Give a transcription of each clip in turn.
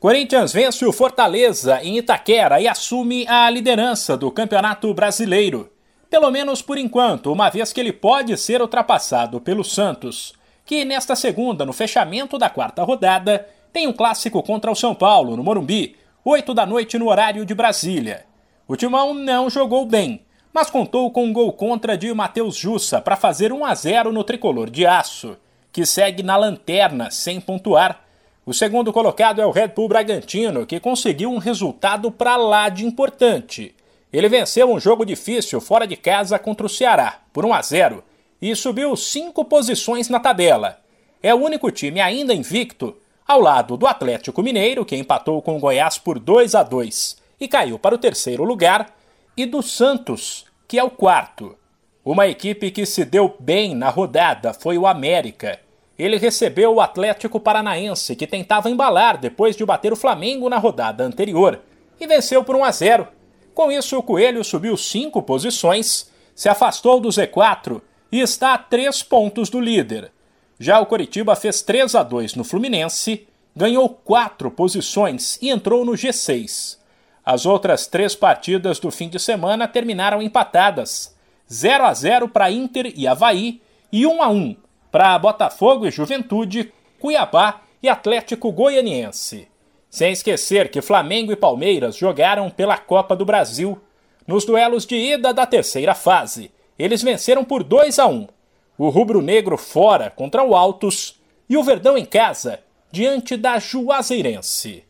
Corinthians vence o Fortaleza em Itaquera e assume a liderança do Campeonato Brasileiro. Pelo menos por enquanto, uma vez que ele pode ser ultrapassado pelo Santos, que nesta segunda, no fechamento da quarta rodada, tem um clássico contra o São Paulo, no Morumbi, 8 da noite no horário de Brasília. O Timão não jogou bem, mas contou com um gol contra de Matheus Jussa para fazer 1 a 0 no tricolor de aço, que segue na lanterna sem pontuar o segundo colocado é o Red Bull Bragantino, que conseguiu um resultado para lá de importante. Ele venceu um jogo difícil fora de casa contra o Ceará, por 1 a 0, e subiu cinco posições na tabela. É o único time ainda invicto, ao lado do Atlético Mineiro, que empatou com o Goiás por 2 a 2 e caiu para o terceiro lugar, e do Santos, que é o quarto. Uma equipe que se deu bem na rodada foi o América ele recebeu o Atlético Paranaense, que tentava embalar depois de bater o Flamengo na rodada anterior, e venceu por 1 a 0. Com isso, o Coelho subiu cinco posições, se afastou do Z4 e está a três pontos do líder. Já o Coritiba fez 3 a 2 no Fluminense, ganhou quatro posições e entrou no G6. As outras três partidas do fim de semana terminaram empatadas: 0 a 0 para Inter e Havaí e 1 a 1 para Botafogo e Juventude, Cuiabá e Atlético Goianiense. Sem esquecer que Flamengo e Palmeiras jogaram pela Copa do Brasil. Nos duelos de ida da terceira fase, eles venceram por 2 a 1. O rubro-negro fora contra o Altos e o Verdão em casa diante da Juazeirense.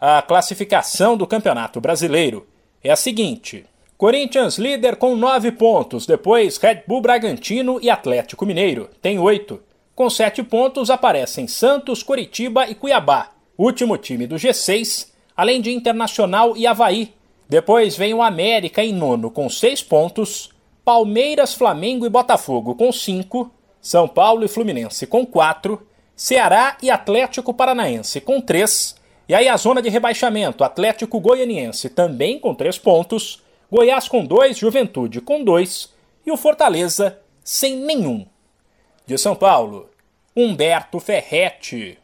A classificação do Campeonato Brasileiro é a seguinte: Corinthians líder com 9 pontos, depois Red Bull Bragantino e Atlético Mineiro, tem 8. Com 7 pontos aparecem Santos, Coritiba e Cuiabá, último time do G6, além de Internacional e Havaí. Depois vem o América em nono com 6 pontos, Palmeiras, Flamengo e Botafogo com 5, São Paulo e Fluminense com 4, Ceará e Atlético Paranaense com 3, e aí a zona de rebaixamento Atlético Goianiense também com 3 pontos, Goiás com dois, Juventude com dois e o Fortaleza sem nenhum. De São Paulo, Humberto Ferretti.